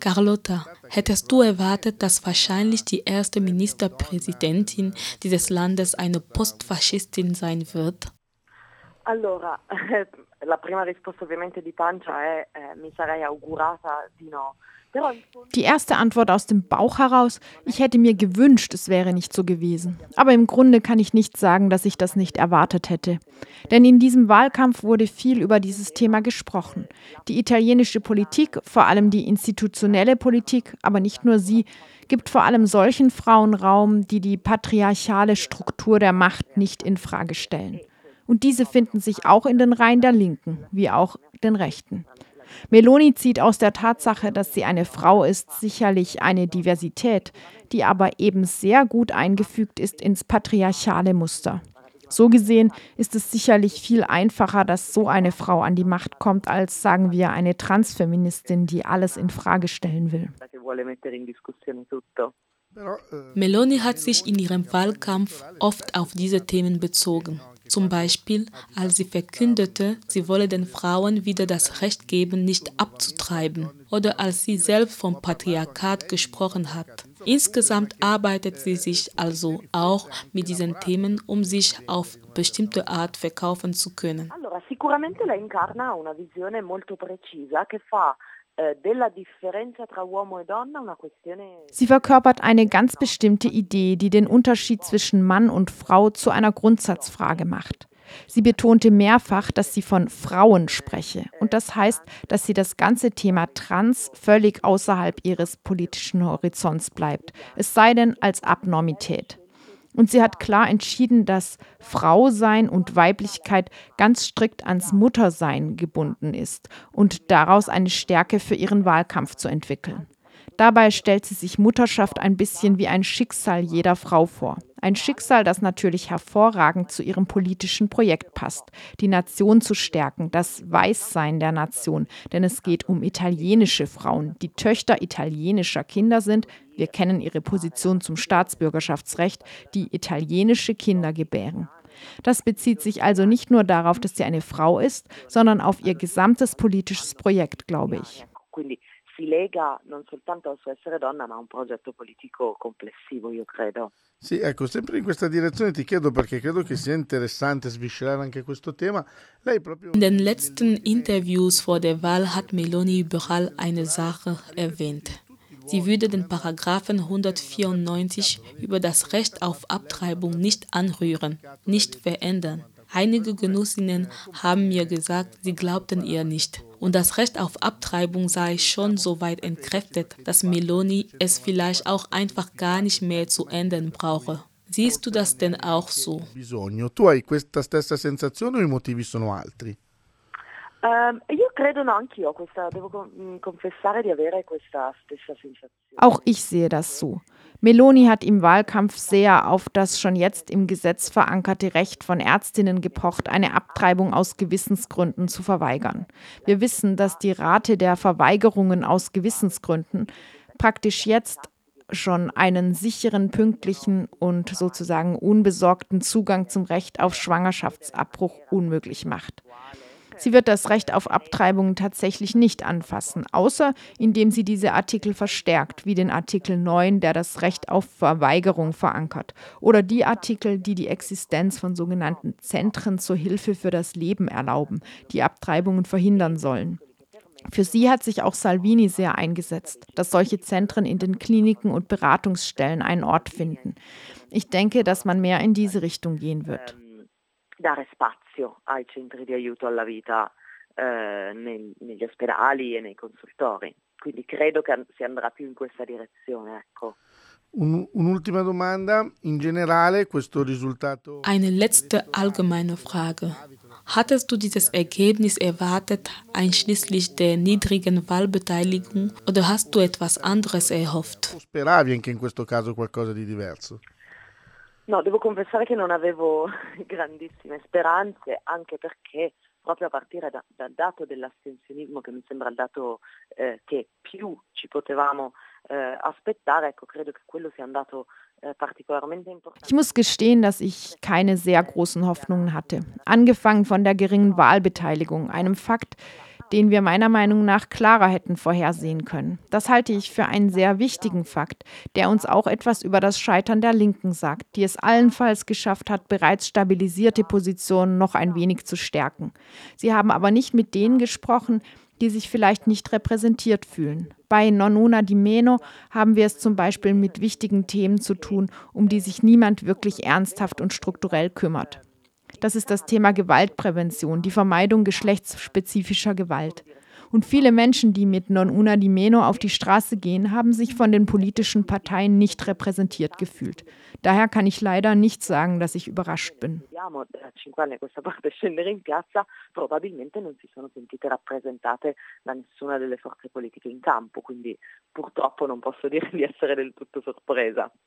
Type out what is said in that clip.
Carlotta, hättest du erwartet, dass wahrscheinlich die erste Ministerpräsidentin dieses Landes eine Postfaschistin sein wird? Allora, la prima risposta ovviamente di pancia è eh, mi sarei augurata di no. Die erste Antwort aus dem Bauch heraus, ich hätte mir gewünscht, es wäre nicht so gewesen. Aber im Grunde kann ich nicht sagen, dass ich das nicht erwartet hätte. Denn in diesem Wahlkampf wurde viel über dieses Thema gesprochen. Die italienische Politik, vor allem die institutionelle Politik, aber nicht nur sie, gibt vor allem solchen Frauen Raum, die die patriarchale Struktur der Macht nicht in Frage stellen. Und diese finden sich auch in den Reihen der Linken, wie auch den Rechten. Meloni zieht aus der Tatsache, dass sie eine Frau ist, sicherlich eine Diversität, die aber eben sehr gut eingefügt ist ins patriarchale Muster. So gesehen ist es sicherlich viel einfacher, dass so eine Frau an die Macht kommt, als sagen wir eine Transfeministin, die alles in Frage stellen will. Meloni hat sich in ihrem Wahlkampf oft auf diese Themen bezogen. Zum Beispiel, als sie verkündete, sie wolle den Frauen wieder das Recht geben, nicht abzutreiben, oder als sie selbst vom Patriarchat gesprochen hat. Insgesamt arbeitet sie sich also auch mit diesen Themen, um sich auf bestimmte Art verkaufen zu können. Allora, sicuramente la incarna una visione molto precisa che fa Sie verkörpert eine ganz bestimmte Idee, die den Unterschied zwischen Mann und Frau zu einer Grundsatzfrage macht. Sie betonte mehrfach, dass sie von Frauen spreche. Und das heißt, dass sie das ganze Thema Trans völlig außerhalb ihres politischen Horizonts bleibt, es sei denn als Abnormität. Und sie hat klar entschieden, dass Frausein und Weiblichkeit ganz strikt ans Muttersein gebunden ist und daraus eine Stärke für ihren Wahlkampf zu entwickeln. Dabei stellt sie sich Mutterschaft ein bisschen wie ein Schicksal jeder Frau vor. Ein Schicksal, das natürlich hervorragend zu ihrem politischen Projekt passt, die Nation zu stärken, das Weißsein der Nation, denn es geht um italienische Frauen, die Töchter italienischer Kinder sind. Wir kennen ihre Position zum Staatsbürgerschaftsrecht, die italienische Kinder gebären. Das bezieht sich also nicht nur darauf, dass sie eine Frau ist, sondern auf ihr gesamtes politisches Projekt, glaube ich si lega non soltanto al suo essere donna, ma a un progetto politico complessivo, io credo. Sì, ecco, sempre in questa direzione ti chiedo perché credo che sia interessante sviscerare anche questo tema. Lei proprio In den letzten Interviews vor der Wahl hat Meloni überall eine Sache erwähnt. Sie würde den Paragraphen 194 über das Recht auf Abtreibung nicht anrühren, nicht verändern. Einige Genossinnen haben mir gesagt, sie glaubten ihr nicht. Und das Recht auf Abtreibung sei schon so weit entkräftet, dass Meloni es vielleicht auch einfach gar nicht mehr zu ändern brauche. Siehst du das denn auch so? Tu hai questa stessa sensazione o i motivi sono altri? Um, io credo no, anch'io, questa, devo confessare di avere questa stessa sensazione. Auch ich sehe das so. Meloni hat im Wahlkampf sehr auf das schon jetzt im Gesetz verankerte Recht von Ärztinnen gepocht, eine Abtreibung aus Gewissensgründen zu verweigern. Wir wissen, dass die Rate der Verweigerungen aus Gewissensgründen praktisch jetzt schon einen sicheren, pünktlichen und sozusagen unbesorgten Zugang zum Recht auf Schwangerschaftsabbruch unmöglich macht. Sie wird das Recht auf Abtreibung tatsächlich nicht anfassen, außer indem sie diese Artikel verstärkt, wie den Artikel 9, der das Recht auf Verweigerung verankert, oder die Artikel, die die Existenz von sogenannten Zentren zur Hilfe für das Leben erlauben, die Abtreibungen verhindern sollen. Für sie hat sich auch Salvini sehr eingesetzt, dass solche Zentren in den Kliniken und Beratungsstellen einen Ort finden. Ich denke, dass man mehr in diese Richtung gehen wird. Dare spazio ai centri di aiuto alla vita eh, nei, negli ospedali e nei consultori. Quindi credo che si andrà più in questa direzione. Ecco. Un, un'ultima domanda, in generale questo risultato... Eine letzte allgemeine Frage. Hattest du dieses Ergebnis erwartet, einschließlich der niedrigen Wahlbeteiligung, oder hast du etwas anderes erhofft? Speravi anche in questo caso qualcosa di diverso? No, devo confessare che non avevo grandissime speranze, anche perché proprio a partire da, dal dato dell'astensionismo, che mi sembra il dato eh, che più ci potevamo äh, aspettare, ecco, credo che quello sia andato äh, ich muss gestehen, dass ich keine sehr großen Hoffnungen hatte. Angefangen von der geringen Wahlbeteiligung, einem Fakt, den wir meiner Meinung nach klarer hätten vorhersehen können. Das halte ich für einen sehr wichtigen Fakt, der uns auch etwas über das Scheitern der Linken sagt, die es allenfalls geschafft hat, bereits stabilisierte Positionen noch ein wenig zu stärken. Sie haben aber nicht mit denen gesprochen, die sich vielleicht nicht repräsentiert fühlen. Bei Non Una di Meno haben wir es zum Beispiel mit wichtigen Themen zu tun, um die sich niemand wirklich ernsthaft und strukturell kümmert. Das ist das Thema Gewaltprävention, die Vermeidung geschlechtsspezifischer Gewalt. Und viele Menschen, die mit Non Una di Meno auf die Straße gehen, haben sich von den politischen Parteien nicht repräsentiert gefühlt. Daher kann ich leider nicht sagen, dass ich überrascht bin.